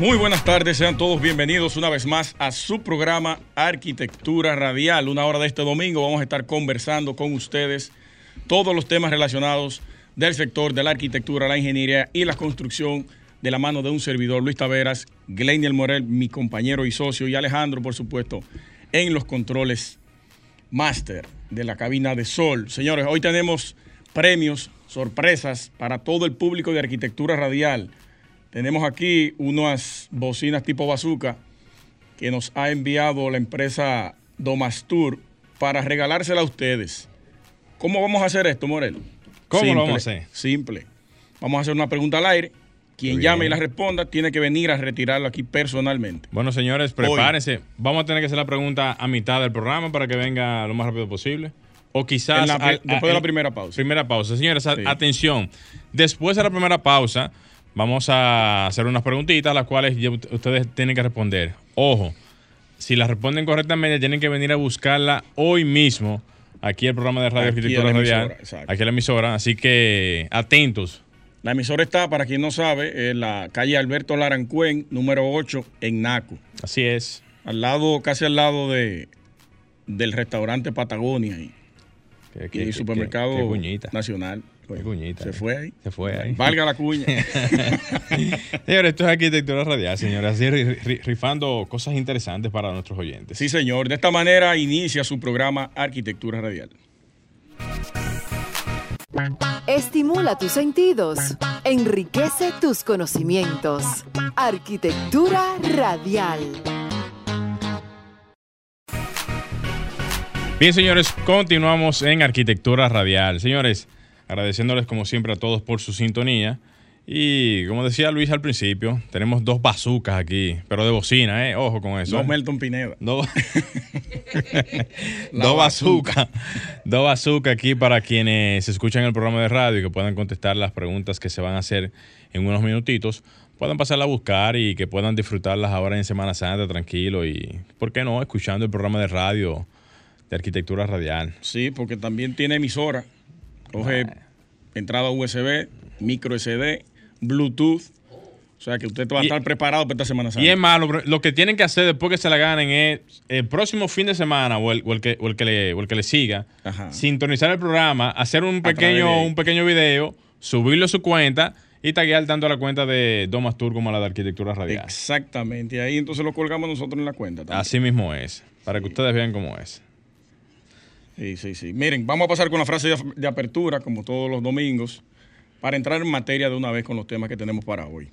Muy buenas tardes, sean todos bienvenidos una vez más a su programa Arquitectura Radial. Una hora de este domingo vamos a estar conversando con ustedes todos los temas relacionados del sector de la arquitectura, la ingeniería y la construcción de la mano de un servidor, Luis Taveras, Gleinier Morel, mi compañero y socio, y Alejandro, por supuesto, en los controles máster de la cabina de Sol. Señores, hoy tenemos premios, sorpresas para todo el público de arquitectura radial. Tenemos aquí unas bocinas tipo bazooka que nos ha enviado la empresa Domastur para regalársela a ustedes. ¿Cómo vamos a hacer esto, Morel? ¿Cómo Simple, lo vamos a hacer? Simple. Vamos a hacer una pregunta al aire. Quien llame y la responda tiene que venir a retirarla aquí personalmente. Bueno, señores, prepárense. Vamos a tener que hacer la pregunta a mitad del programa para que venga lo más rápido posible. O quizás En la- al- después a- de la primera pausa. Primera pausa. Señores, Sí. atención. Después de la primera pausa, vamos a hacer unas preguntitas, las cuales ustedes tienen que responder. Ojo, si las responden correctamente, tienen que venir a buscarla hoy mismo aquí el programa de Radio Aquí Arquitectura Radial. emisora, exacto. Aquí la emisora. Así que atentos. La emisora está, para quien no sabe, en la calle Alberto Larancuen, número 8, en Naco. Así es. Al lado, casi al lado de, del restaurante Patagonia y, Qué- qué- supermercado qué nacional. Cuñita, Se eh. fue ahí. Se fue ahí. Valga la cuña. Señores, esto es arquitectura radial, señores. Así ri- ri- rifando cosas interesantes para nuestros oyentes. sí, señor. De esta manera inicia su programa Arquitectura Radial. Estimula tus sentidos, enriquece tus conocimientos. Arquitectura radial. Bien, señores, continuamos en arquitectura radial. Señores, agradeciéndoles como siempre a todos por su sintonía. Y como decía Luis al principio, tenemos dos bazucas aquí, pero de bocina, ¿eh? Ojo con eso. ¿eh? Melton Pineda. Dos dos bazookas. Dos bazookas aquí para quienes escuchan el programa de radio y que puedan contestar las preguntas que se van a hacer en unos minutitos. Puedan pasarla a buscar y que puedan disfrutarlas ahora en Semana Santa tranquilo y, ¿por qué no?, escuchando el programa de radio de arquitectura radial. Sí, porque también tiene emisora. Coge entrada USB, micro SD, Bluetooth. O sea que usted va a Y- estar preparado para esta Semana Santa. Y es malo, lo que tienen que hacer después que se la ganen es el próximo fin de semana o el, o el que, o el que, le, o el que le siga, Ajá. sintonizar el programa, hacer un pequeño, de- un pequeño video, subirlo a su cuenta y taguear tanto a la cuenta de Domas Tour como a la de Arquitectura Radial. Exactamente. Y ahí entonces lo colgamos nosotros en la cuenta. también. Así mismo es, para que ustedes vean cómo es. Sí, sí, sí. Miren, vamos a pasar con la frase de, apertura, como todos los domingos, para entrar en materia de una vez con los temas que tenemos para hoy.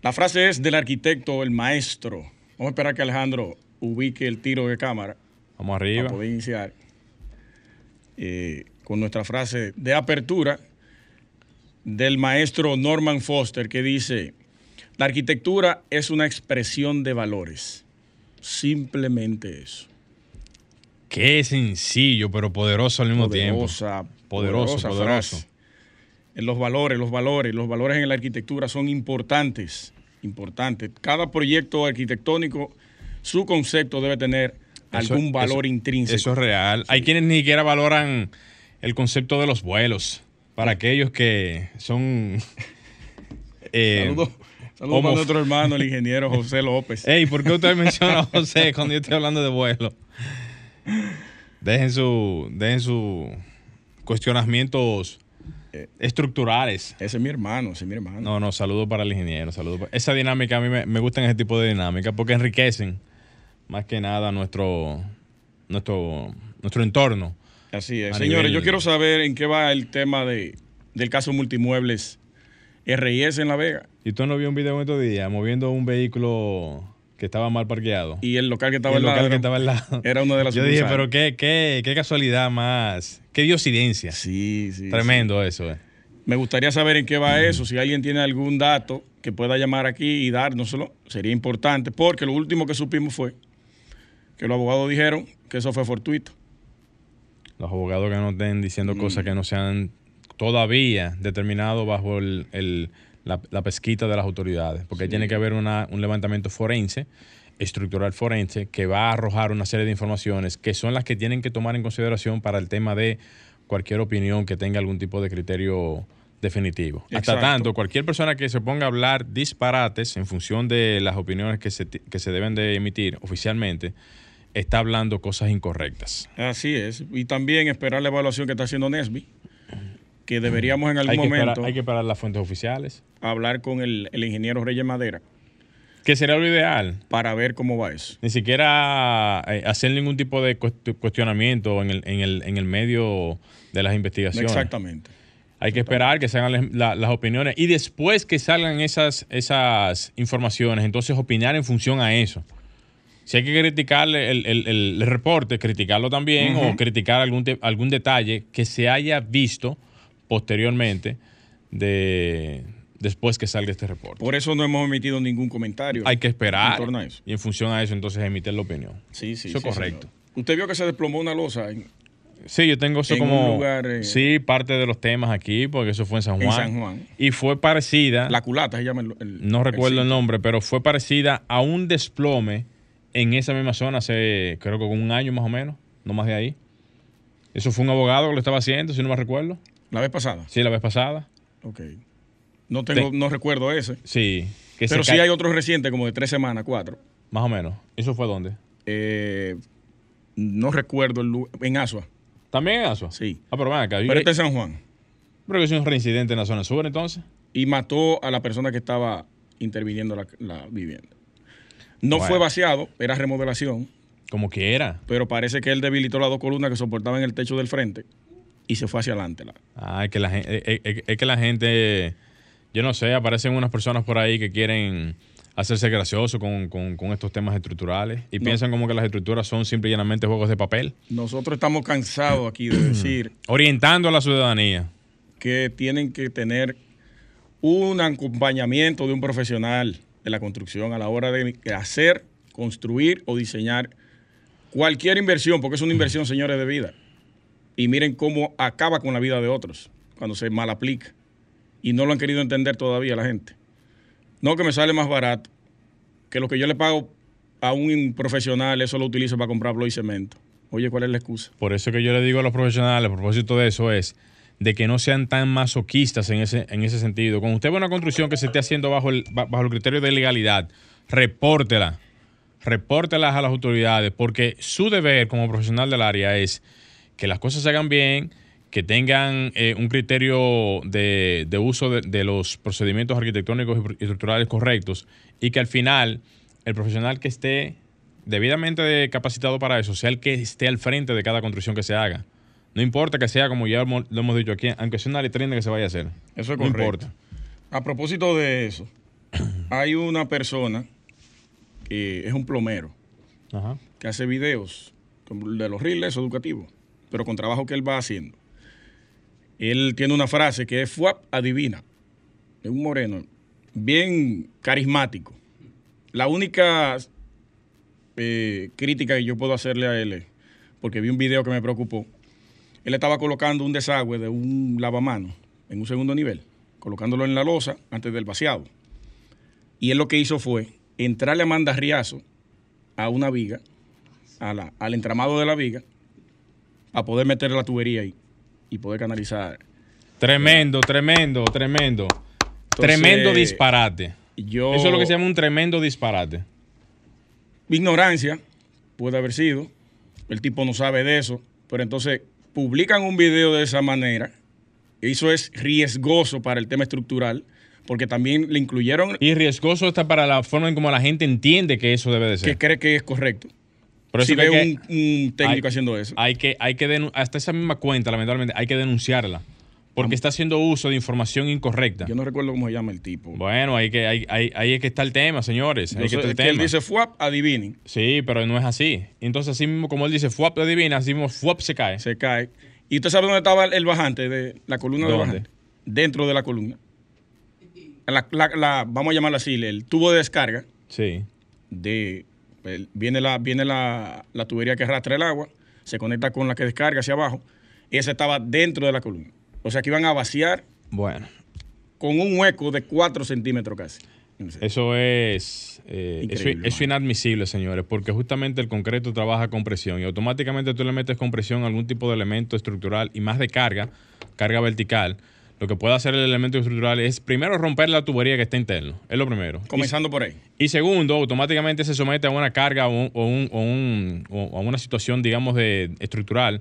La frase es del arquitecto, el maestro. Vamos a esperar que Alejandro ubique el tiro de cámara Vamos para arriba. poder iniciar eh, con nuestra frase de apertura del maestro Norman Foster, que dice, la arquitectura es una expresión de valores. Simplemente eso. Qué sencillo, pero poderoso al mismo tiempo. Poderosa, Poderoso, poderosa poderoso. frase. En los valores, los valores, los valores en la arquitectura son importantes, importantes. Cada proyecto arquitectónico, su concepto debe tener Eso- algún valor eso- intrínseco. Eso es real. Hay quienes ni siquiera valoran el concepto de los vuelos. Para aquellos que son... eh, Saludos saludos para nuestro hermano, el ingeniero José López. Ey, ¿por qué usted menciona a José cuando yo estoy hablando de vuelo? Dejen su, dejen su cuestionamientos Eh. estructurales. Ese es mi hermano, ese es mi hermano. No, no, saludo para el ingeniero, saludo para- Esa dinámica a mí me, me gustan ese tipo de dinámicas porque enriquecen más que nada nuestro, nuestro, nuestro entorno. Así es. Señores, nivel- yo quiero saber en qué va el tema de, del caso multimuebles RIS en La Vega Y tú no vio un video en estos días moviendo un vehículo que estaba mal parqueado. y el local que estaba el al local lado que estaba al lado. era una de las Yo dije, pero qué, qué, qué casualidad más. Qué diosidencia. Sí, sí. Tremendo eso, eh. Me gustaría saber en qué va eso. Si alguien tiene algún dato que pueda llamar aquí y dárnoslo, sería importante, porque lo último que supimos fue que los abogados dijeron que eso fue fortuito. Los abogados que no estén diciendo Mm. cosas que no sean todavía determinados bajo el, el- la, la pesquita de las autoridades. Porque tiene que haber una- un levantamiento forense, estructural forense, que va a arrojar una serie de informaciones que son las que tienen que tomar en consideración para el tema de cualquier opinión que tenga algún tipo de criterio definitivo. Hasta tanto, cualquier persona que se ponga a hablar disparates en función de las opiniones que se, que se deben de emitir oficialmente, está hablando cosas incorrectas. Así es. Y también esperar la evaluación que está haciendo Nesby, que deberíamos en algún Hay momento esperar, hay que esperar las fuentes oficiales. hablar con el, el ingeniero Reyes Madera Que sería lo ideal. para ver cómo va eso. Ni siquiera eh, hacer ningún tipo de cuest- cuestionamiento en el, en, el, en el medio de las investigaciones. Exactamente. Hay que esperar que salgan la- las opiniones y después que salgan esas, esas informaciones, entonces opinar en función a eso. Si hay que criticar el, el- el- reporte, criticarlo también o criticar algún, algún detalle que se haya visto posteriormente de después que salga este reporte. Por eso no hemos emitido ningún comentario. Hay que esperar En torno a eso. y en función a eso entonces emitir la opinión. Sí, sí. Eso sí, es correcto. señor. Usted vio que se desplomó una losa en, Sí, yo tengo eso En como un lugar, eh, sí, parte de los temas aquí porque eso fue en San En Juan. San Juan. Y fue parecida, la culata, se llama el, el- no recuerdo el nombre, pero fue parecida a un desplome en esa misma zona hace creo que con un año más o menos, no más de ahí. Eso fue un abogado que lo estaba haciendo, si no me recuerdo. La vez pasada. Sí, la vez pasada. Ok. No tengo, Te- no recuerdo ese. Sí, que Pero sí hay otros recientes, como de tres semanas, cuatro. más o menos. ¿Eso fue dónde? Eh, no recuerdo el lu- en Asua. También en Asua. Sí. Ah, pero ven acá. Pero este es San Juan. Creo que es un reincidente en la zona sur entonces. Y mató a la persona que estaba interviniendo la, la vivienda. No Bueno. fue vaciado, era remodelación, Como que era. pero parece que él debilitó las dos columnas que soportaban el techo del frente y se fue hacia adelante. la- Ah, es que la gente, es, es- es que la gente, yo no sé, aparecen unas personas por ahí que quieren hacerse gracioso con, con- con estos temas estructurales y No. piensan como que las estructuras son simple y llanamente juegos de papel, Nosotros estamos cansados aquí de decir orientando a la ciudadanía. que tienen que tener un acompañamiento de un profesional de la construcción a la hora de hacer, construir o diseñar cualquier inversión, porque es una inversión, señores, de vida. Y miren cómo acaba con la vida de otros cuando se mal aplica. Y no lo han querido entender todavía la gente. No que me sale más barato que lo que yo le pago a un profesional, eso lo utilizo para comprar bloque y cemento. Oye, ¿cuál es la excusa? Por eso que yo le digo a los profesionales, a propósito de eso, es de que no sean tan masoquistas en ese, en ese sentido. Cuando usted ve una construcción que se esté haciendo bajo el, ba- bajo el criterio de legalidad, repórtela. Repórtelas a las autoridades, porque su deber como profesional del área es que las cosas se hagan bien, que tengan eh, un criterio de, de uso de, de los procedimientos arquitectónicos y estructurales correctos y que al final el profesional que esté debidamente capacitado para eso sea el que esté al frente de cada construcción que se haga. No importa que sea, como ya lo hemos dicho aquí, aunque sea una letrina que se vaya a hacer. Eso es no correcto. importa. A propósito de eso, hay una persona que es un plomero Ajá. que hace videos de los reels educativos, pero con trabajo que él va haciendo. Él tiene una frase que es FUAP adivina. Es un moreno, bien carismático. La única eh, crítica que yo puedo hacerle a él es, porque vi un video que me preocupó, él estaba colocando un desagüe de un lavamanos en un segundo nivel, colocándolo en la losa antes del vaciado. Y él lo que hizo fue entrarle a mandarriazo a una viga, a la- al entramado de la viga, a poder meter la tubería ahí y poder canalizar. Tremendo, tremendo, tremendo. tremendo disparate. Yo, Eso es lo que se llama un tremendo disparate. ignorancia, puede haber sido, el tipo no sabe de eso, pero entonces publican un video de esa manera, eso es riesgoso para el tema estructural, porque también le incluyeron Y riesgoso está para la forma en cómo la gente entiende que eso debe de que ser. cree que es correcto. Por eso si ve hay un, un técnico hay- haciendo eso. Hay que, hay que hasta esa misma cuenta, lamentablemente, hay que denunciarla. Porque está haciendo uso de información incorrecta. Yo no recuerdo cómo se llama el tipo. Bueno, ahí, que, ahí, ahí, ahí es que está el tema, señores. Ahí que está el que él tema. dice FUAP, adivinen, Sí, pero no es así. Entonces, así mismo como él dice, fuap adivina, así mismo fuap se cae. se cae. ¿Y usted sabe dónde estaba el bajante de la columna de ¿Dónde? bajante? Dentro de la columna. La, la- la- vamos a llamarlo así, el tubo de descarga Sí. de viene, la, viene la, la tubería que arrastra el agua, se conecta con la que descarga hacia abajo, y esa estaba dentro de la columna. O sea que iban a vaciar Bueno, con un hueco de 4 centímetros casi. eso es, eh, eso, eso inadmisible, señores, porque justamente el concreto trabaja con presión y automáticamente tú le metes con presión a algún tipo de elemento estructural y más de carga, carga vertical. Lo que puede hacer el elemento estructural es primero romper la tubería que está interno, es lo primero. Y- Comenzando por ahí. Y segundo, automáticamente se somete a una carga o, un- o un- o un- o a una situación, digamos, de estructural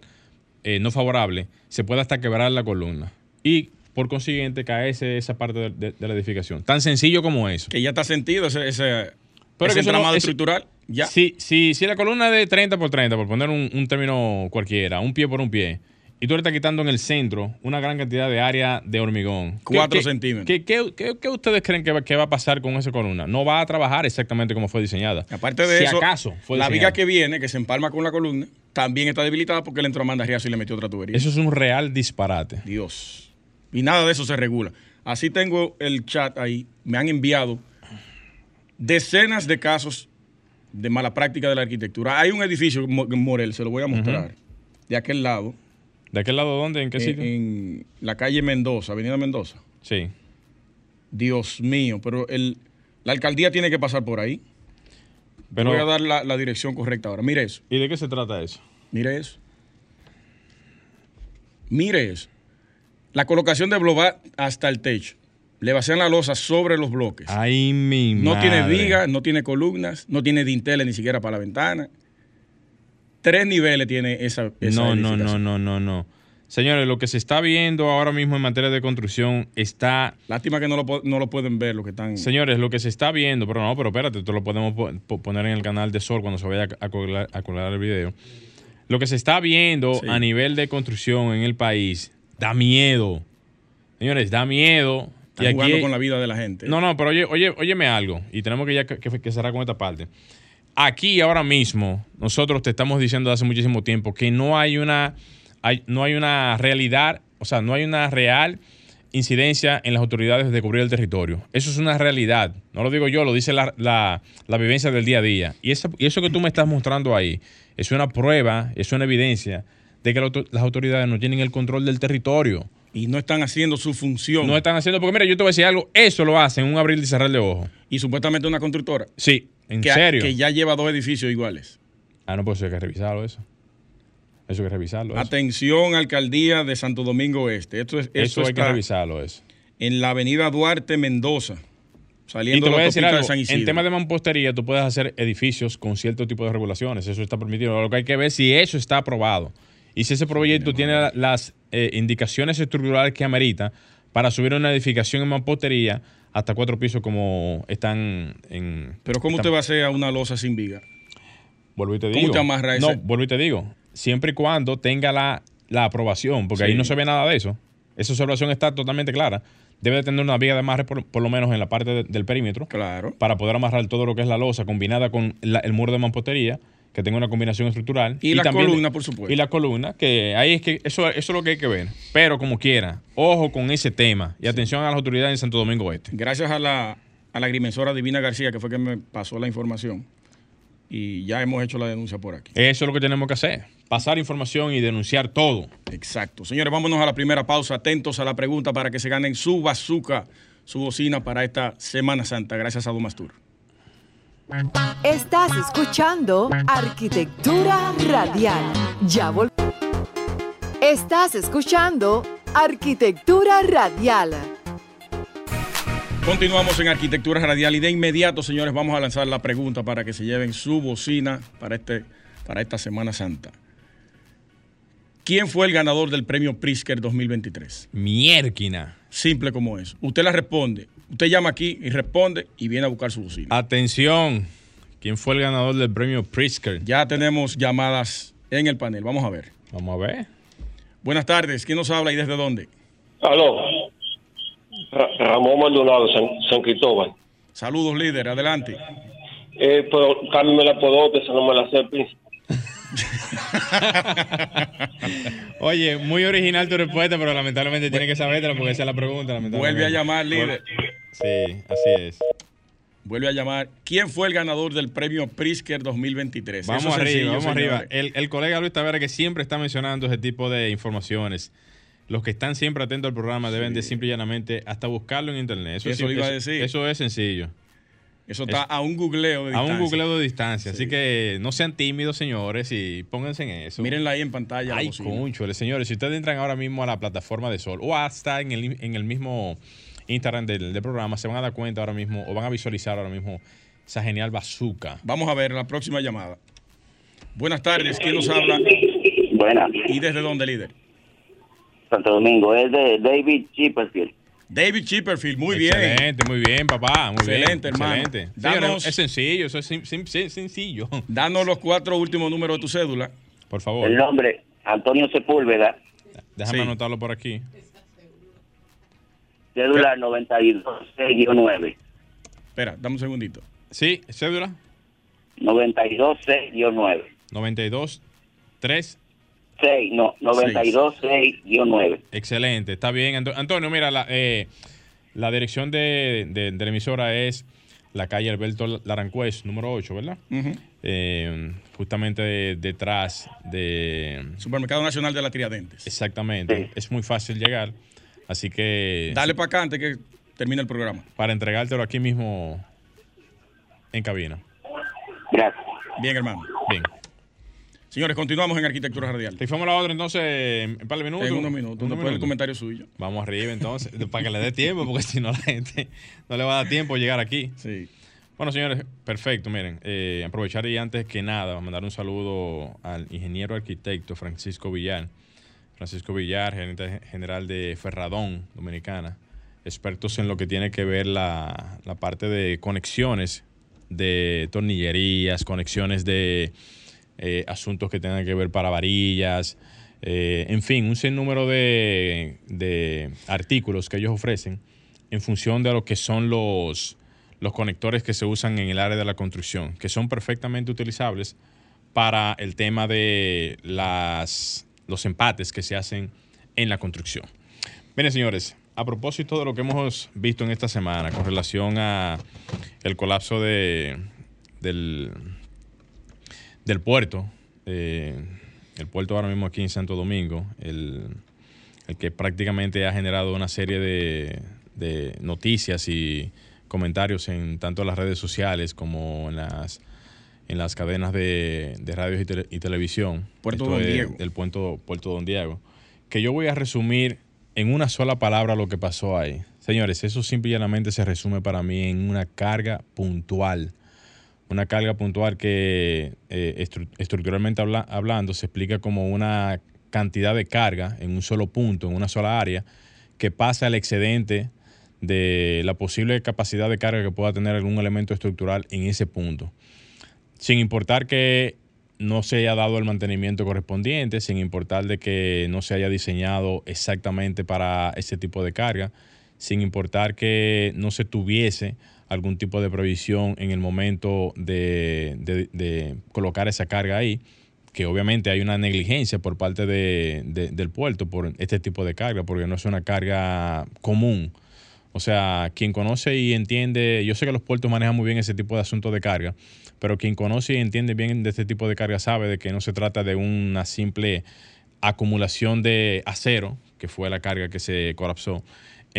eh, no favorable, se puede hasta quebrar la columna. Y por consiguiente caerse esa parte de, de- de la edificación. Tan sencillo como eso. Que ya está sentido ese, ese, Pero ese que eso no- entramado estructural. Ya. Si, si, si la columna es de 30 por 30, por poner un, un término cualquiera, un pie por un pie, y tú le estás quitando en el centro una gran cantidad de área de hormigón. ¿qué- Cuatro qué- centímetros. ¿qué, qué, qué- qué ustedes creen que va, que va a pasar con esa columna? No va a trabajar exactamente como fue diseñada. Aparte de si eso, acaso fue la viga que viene, que se empalma con la columna, también está debilitada porque le entró a mandarriazo y le metió otra tubería. Eso es un real disparate. Dios. Y nada de eso se regula. Así tengo el chat ahí. Me han enviado decenas de casos de mala práctica de la arquitectura. Hay un edificio, Mo- Morel, se lo voy a mostrar, de aquel lado, ¿De aquel lado dónde? ¿En qué en, sitio? en la calle Mendoza, Avenida Mendoza. Sí. Dios mío, pero el, la alcaldía tiene que pasar por ahí. Pero, voy a dar la, la dirección correcta ahora. Mire eso. ¿Y de qué se trata eso? Mire eso. Mire eso. La colocación de blobat hasta el techo. Le vacían la losa sobre los bloques. Ay, mi no tiene vigas, no tiene columnas, no tiene dinteles ni siquiera para la ventana. Tres niveles tiene esa, esa No, no, no, no, no, no. Señores, lo que se está viendo ahora mismo en materia de construcción está Lástima que no lo, no lo pueden ver lo que están. Señores, lo que se está viendo, pero no, pero espérate, esto lo podemos po- po- poner en el canal de Sol cuando se vaya a colgar, a colgar el video. Lo que se está viendo Sí. a nivel de construcción en el país da miedo. Señores, da miedo. están jugando con la vida de la gente. No, no, pero oye, oye, óyeme algo. Y tenemos que ya que- que cerrar con esta parte. Aquí ahora mismo, nosotros te estamos diciendo hace muchísimo tiempo que no hay una, hay- no hay una realidad, o sea, no hay una real incidencia en las autoridades de cubrir el territorio. Eso es una realidad. No lo digo yo, lo dice la, la- la vivencia del día a día. Y, esa- y eso que tú me estás mostrando ahí es una prueba, es una evidencia de que la las autoridades no tienen el control del territorio. Y no están haciendo su función. No están haciendo, porque mira, yo te voy a decir algo, eso lo hacen en un abrir y cerrar de ojos. Y supuestamente una constructora. Sí, en que, serio. Que ya lleva dos edificios iguales. Ah, no, pues eso hay que revisarlo eso. Eso hay que revisarlo. Eso, Atención, alcaldía de Santo Domingo Este. Esto, es, Eso hay que revisarlo eso. en la avenida Duarte Mendoza, Y saliendo te de voy la a decir algo, de San Isidro. en tema de mampostería tú puedes hacer edificios con cierto tipo de regulaciones, eso está permitido. Lo que hay que ver es si eso está aprobado y si ese proyecto tiene la- las eh, indicaciones estructurales que amerita para subir una edificación en mampostería hasta cuatro pisos como están en... Pero ¿cómo están- usted va a hacer a una losa sin viga? Vuelvo y te ¿Cómo digo. te amarra No, vuelvo y te digo. Siempre y cuando tenga la, la aprobación, porque Sí. ahí no se ve nada de eso. Esa observación está totalmente clara. Debe de tener una viga de amarre por, por lo menos en la parte de- del perímetro Claro. para poder amarrar todo lo que es la losa combinada con la- el muro de mampostería, que tenga una combinación estructural. Y la también- columna, por supuesto. Y la columna, que ahí es que eso, eso es lo que hay que ver. Pero como quiera, ojo con ese tema y atención a las autoridades en Santo Domingo Este. Gracias a la, a la agrimensora Divina García, que fue que me pasó la información. Y ya hemos hecho la denuncia por aquí. Eso es lo que tenemos que hacer. Pasar información y denunciar todo. Exacto. Señores, vámonos a la primera pausa. Atentos a la pregunta para que se ganen su bazooka, su bocina para esta Semana Santa. Gracias a Domastur. Estás escuchando Arquitectura Radial. Ya vol- Estás escuchando Arquitectura Radial. Continuamos en Arquitectura Radial y de inmediato, señores, vamos a lanzar la pregunta para que se lleven su bocina para, este, para esta Semana Santa. ¿Quién fue el ganador del premio Pritzker 2023? Mierquina. Simple como eso. Usted la responde. Usted llama aquí y responde y viene a buscar su bocina. Atención. ¿Quién fue el ganador del premio Pritzker? Ya tenemos llamadas en el panel. Vamos a ver. Vamos a ver. Buenas tardes. ¿Quién nos habla y desde dónde? Aló. Ra- Ramón Maldonado, San, San Cristóbal. Saludos, líder. Adelante. Eh, pero cámbiame la podote, esa no me la sé, príncipe. Oye, muy original tu respuesta, pero lamentablemente tiene que sabértela porque esa es la pregunta. lamentablemente. Vuelve a llamar, líder. Sí, así es. vuelve a llamar. ¿Quién fue el ganador del premio Prisker 2023? Vamos Eso arriba, sencillo, vamos arriba. El, el colega Luis Tavera que siempre está mencionando ese tipo de informaciones. Los que están siempre atentos al programa deben de simple y llanamente hasta buscarlo en internet. Eso, es Eso iba a eso- decir. eso es sencillo. Eso está a un googleo de A un distancia. googleo de distancia. Así que no sean tímidos, señores, y pónganse en eso. Mírenla ahí en pantalla. la Ay, conchole, señores, si ustedes entran ahora mismo a la plataforma de Sol o hasta en el, en el mismo Instagram del, del programa, se van a dar cuenta ahora mismo o van a visualizar ahora mismo esa genial bazooka. Vamos a ver la próxima llamada. Buenas tardes, ¿quién nos habla? Buena, ¿Y desde dónde, líder? Santo Domingo, es de David Chipperfield. David Chipperfield, muy bien. Excelente, muy bien, papá. Muy Excelente, bien, hermano. Excelente. Danos- es sencillo, eso es sencillo. Danos los cuatro últimos números de tu cédula. Por favor, El nombre, Antonio Sepúlveda, déjame Sí. anotarlo por aquí. cédula 926-9. Espera, dame un segundito. Sí, cédula 926-9. 92 3 6, no, 926-9. Excelente, está bien. Anto- Antonio, mira, la, eh, la dirección de, de- de la emisora es la calle Alberto Larancuez, número 8, ¿verdad? Eh, justamente de- detrás de... Supermercado Nacional de la Tiradentes. Exactamente, Sí. es muy fácil llegar. Así que Dale para acá antes que termine el programa. para entregártelo aquí mismo en cabina. Gracias. Bien, hermano. Bien. Señores, continuamos en Arquitectura Radial. Rifamos la otra entonces en un par de minutos. En unos minutos. Unos Después del minutos. comentario suyo. Vamos arriba entonces, para que le dé tiempo, porque si no la gente no le va a dar tiempo llegar aquí. Sí. Bueno, señores, perfecto. Miren, eh, aprovechar y antes que nada, mandar un saludo al ingeniero arquitecto Francisco Villar. Francisco Villar, gerente general de Ferradón Dominicana. Expertos en lo que tiene que ver la, la parte de conexiones de tornillerías, conexiones de eh, asuntos que tengan que ver para varillas, eh, en fin, un sinnúmero de, de artículos que ellos ofrecen en función de lo que son los, los conectores que se usan en el área de la construcción, que son perfectamente utilizables para el tema de las, los empates que se hacen en la construcción. Miren, señores, a propósito de lo que hemos visto en esta semana con relación a el colapso de, del, del puerto, eh, el puerto ahora mismo aquí en Santo Domingo, el, el que prácticamente ha generado una serie de, de noticias y comentarios en tanto las redes sociales como en las en las cadenas de, de radios y, tele- y televisión. Puerto Esto Don es Diego. El puerto, puerto Don Diego. Que yo voy a resumir en una sola palabra lo que pasó ahí. Señores, eso simple y llanamente se resume para mí en una carga puntual. Una carga puntual que eh, estru- estructuralmente habla- hablando se explica como una cantidad de carga en un solo punto, en una sola área, que pasa el excedente de la posible capacidad de carga que pueda tener algún elemento estructural en ese punto. Sin importar que no se haya dado el mantenimiento correspondiente, sin importar de que no se haya diseñado exactamente para ese tipo de carga, sin importar que no se tuviese algún tipo de previsión en el momento de, de- colocar esa carga ahí, que obviamente hay una negligencia por parte de- del puerto por este tipo de carga, porque no es una carga común. O sea, quien conoce y entiende, yo sé que los puertos manejan muy bien ese tipo de asuntos de carga, pero quien conoce y entiende bien de este tipo de carga sabe de que no se trata de una simple acumulación de acero, que fue la carga que se colapsó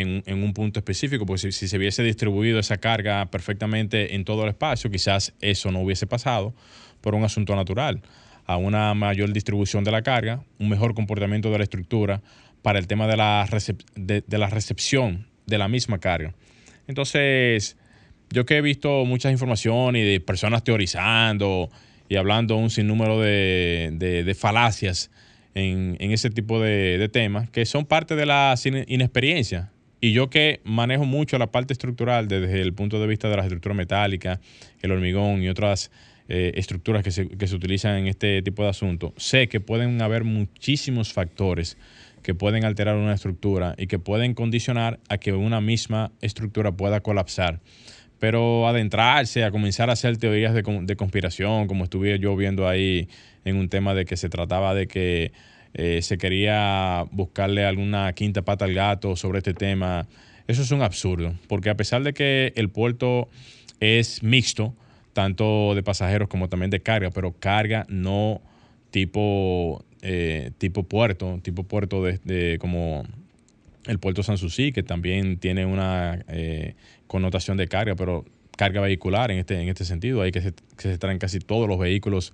en, un punto específico, porque si, se hubiese distribuido esa carga perfectamente en todo el espacio, quizás eso no hubiese pasado por un asunto natural, a una mayor distribución de la carga, un mejor comportamiento de la estructura para el tema de la, recep- de, la recepción de la misma carga. Entonces, yo que he visto muchas informaciones y de personas teorizando y hablando un sinnúmero de, de- falacias en, ese tipo de, de temas, que son parte de la inexperiencia. Y yo que manejo mucho la parte estructural desde el punto de vista de la estructura metálica, el hormigón y otras eh, estructuras que se, que se utilizan en este tipo de asuntos, sé que pueden haber muchísimos factores que pueden alterar una estructura y que pueden condicionar a que una misma estructura pueda colapsar. Pero adentrarse, a comenzar a hacer teorías de, de conspiración, como estuve yo viendo ahí en un tema de que se trataba de que eh, se quería buscarle alguna quinta pata al gato sobre este tema, eso es un absurdo, porque a pesar de que el puerto es mixto, tanto de pasajeros como también de carga, pero carga no tipo, eh, tipo puerto, tipo puerto de, como el puerto Sanssouci, que también tiene una eh, connotación de carga, pero carga vehicular en este, en este sentido. Ahí que se, que se traen casi todos los vehículos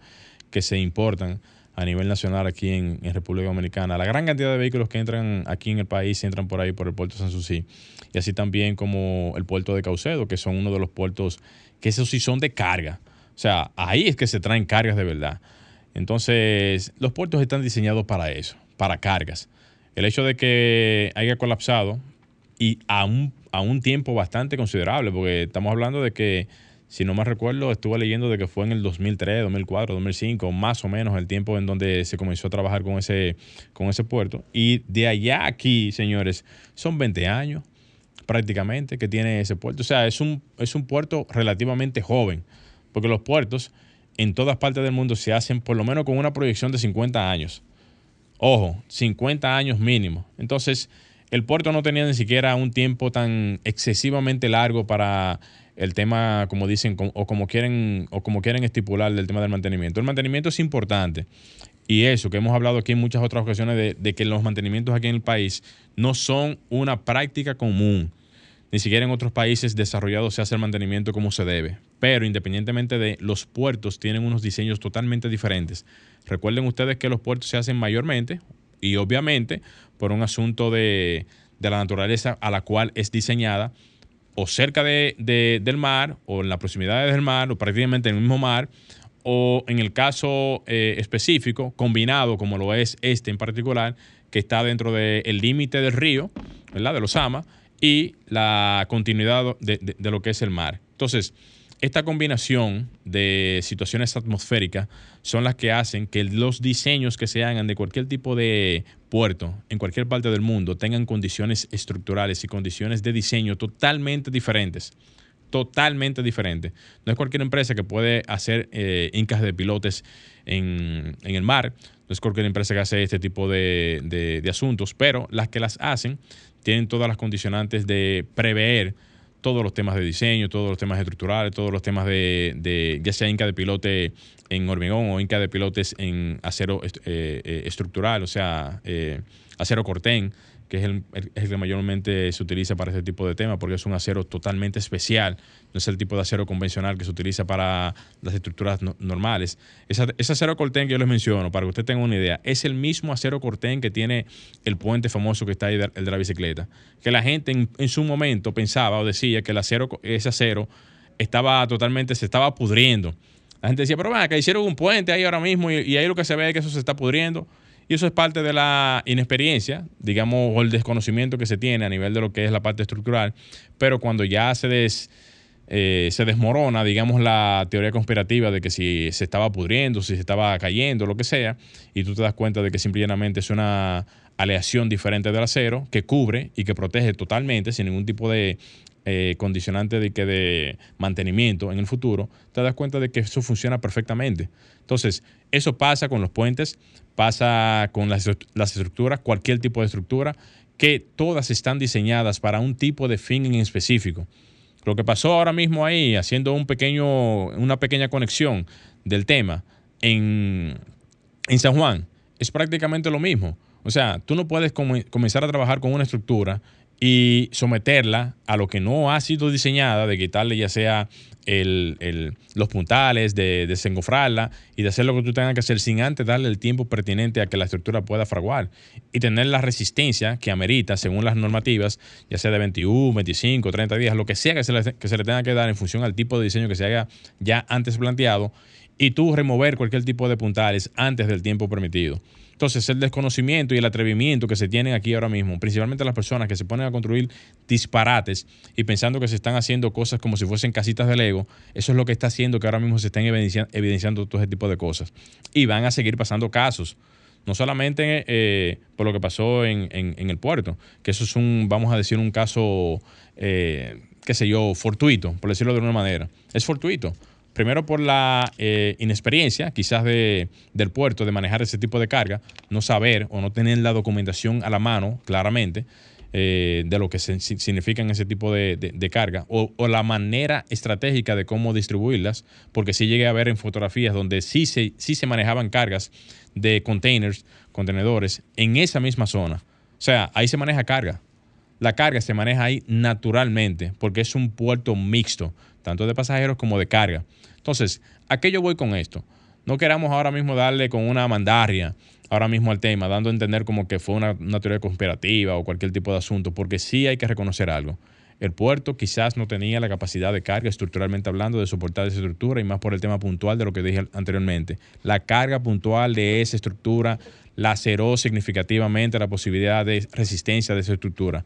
que se importan a nivel nacional aquí en, República Dominicana. La gran cantidad de vehículos que entran aquí en el país entran por ahí por el puerto Sanssouci. Y así también como el puerto de Caucedo, que son uno de los puertos que esos sí son de carga. O sea, ahí es que se traen cargas de verdad. Entonces, los puertos están diseñados para eso, para cargas. El hecho de que haya colapsado y a un, a un tiempo bastante considerable, porque estamos hablando de que, si no me recuerdo, estuve leyendo de que fue en el 2003, 2004, 2005, más o menos el tiempo en donde se comenzó a trabajar con ese, con ese puerto. Y de allá aquí, señores, son 20 años prácticamente que tiene ese puerto. O sea, es un, es un puerto relativamente joven, porque los puertos en todas partes del mundo se hacen por lo menos con una proyección de 50 años. Ojo, 50 años mínimo. Entonces, el puerto no tenía ni siquiera un tiempo tan excesivamente largo para el tema, como dicen, o como quieren, o como quieren estipular del tema del mantenimiento. El mantenimiento es importante. Y eso, que hemos hablado aquí en muchas otras ocasiones, de, de que los mantenimientos aquí en el país no son una práctica común. Ni siquiera en otros países desarrollados se hace el mantenimiento como se debe. Pero independientemente de los puertos, tienen unos diseños totalmente diferentes. Recuerden ustedes que los puertos se hacen mayormente y obviamente por un asunto de, de la naturaleza a la cual es diseñada o cerca de- de- del mar o en las proximidades del mar o prácticamente en el mismo mar o en el caso eh, específico combinado como lo es este en particular que está dentro del límite del río, ¿verdad? De los AMA y la continuidad de, de- de lo que es el mar. Entonces, esta combinación de situaciones atmosféricas son las que hacen que los diseños que se hagan de cualquier tipo de puerto en cualquier parte del mundo tengan condiciones estructurales y condiciones de diseño totalmente diferentes. Totalmente diferentes. No es cualquier empresa que puede hacer eh, incas de pilotes en, en el mar. No es cualquier empresa que hace este tipo de, de- de asuntos, pero las que las hacen tienen todas las condicionantes de prever todos los temas de diseño, todos los temas estructurales, todos los temas de, de ya sea inca de pilote en hormigón o inca de pilotes en acero eh, eh, estructural, o sea, eh, acero cortén, que es el, que mayormente se utiliza para este tipo de temas, porque es un acero totalmente especial, no es el tipo de acero convencional que se utiliza para las estructuras no- normales. Ese acero cortén que yo les menciono, para que usted tenga una idea, es el mismo acero cortén que tiene el puente famoso que está ahí, de- el de la bicicleta. Que la gente en, su momento pensaba o decía que el acero, ese acero estaba totalmente, se estaba pudriendo. La gente decía, pero van, que hicieron un puente ahí ahora mismo y, y ahí lo que se ve es que eso se está pudriendo. Y eso es parte de la inexperiencia, digamos, o el desconocimiento que se tiene a nivel de lo que es la parte estructural. Pero cuando ya se, des, eh, se desmorona, digamos, la teoría conspirativa de que si se estaba pudriendo, si se estaba cayendo, lo que sea, y tú te das cuenta de que simplemente es una aleación diferente del acero que cubre y que protege totalmente sin ningún tipo de eh, condicionante de, que de mantenimiento en el futuro, te das cuenta de que eso funciona perfectamente. Entonces, eso pasa con los puentes, pasa con las, las estructuras, cualquier tipo de estructura, que todas están diseñadas para un tipo de fin en específico. Lo que pasó ahora mismo ahí, haciendo un pequeño, una pequeña conexión del tema en, en San Juan, es prácticamente lo mismo. O sea, tú no puedes come- comenzar a trabajar con una estructura y someterla a lo que no ha sido diseñada, de quitarle ya sea el- el- los puntales, de desencofrarla y de hacer lo que tú tengas que hacer sin antes darle el tiempo pertinente a que la estructura pueda fraguar y tener la resistencia que amerita según las normativas, ya sea de 21, 25, 30 días, lo que sea que se le, que se le tenga que dar en función al tipo de diseño que se haya ya antes planteado y tú remover cualquier tipo de puntales antes del tiempo permitido. Entonces, el desconocimiento y el atrevimiento que se tienen aquí ahora mismo, principalmente las personas que se ponen a construir disparates y pensando que se están haciendo cosas como si fuesen casitas de Lego, eso es lo que está haciendo que ahora mismo se estén evidencia- evidenciando todo ese tipo de cosas. Y van a seguir pasando casos. No solamente eh, por lo que pasó en el puerto, que eso es un, vamos a decir, un caso, eh, qué sé yo, fortuito, por decirlo de una manera. Es fortuito. Primero por la eh, inexperiencia, quizás de, del puerto, de manejar ese tipo de carga, no saber o no tener la documentación a la mano, claramente. eh, de lo que se- si- significan ese tipo de carga o, o la manera estratégica de cómo distribuirlas, porque sí llegué a ver en fotografías donde sí se, sí se manejaban cargas de containers, contenedores, en esa misma zona. O sea, ahí se maneja carga. La carga se maneja ahí naturalmente porque es un puerto mixto, tanto de pasajeros como de carga. Entonces, ¿a qué yo voy con esto? No queramos ahora mismo darle con una mandaria ahora mismo al tema, dando a entender como que fue una, una teoría conspirativa o cualquier tipo de asunto, porque sí hay que reconocer algo. El puerto quizás no tenía la capacidad de carga estructuralmente hablando de soportar esa estructura y más por el tema puntual de lo que dije anteriormente. La carga puntual de esa estructura laceró significativamente la posibilidad de resistencia de esa estructura.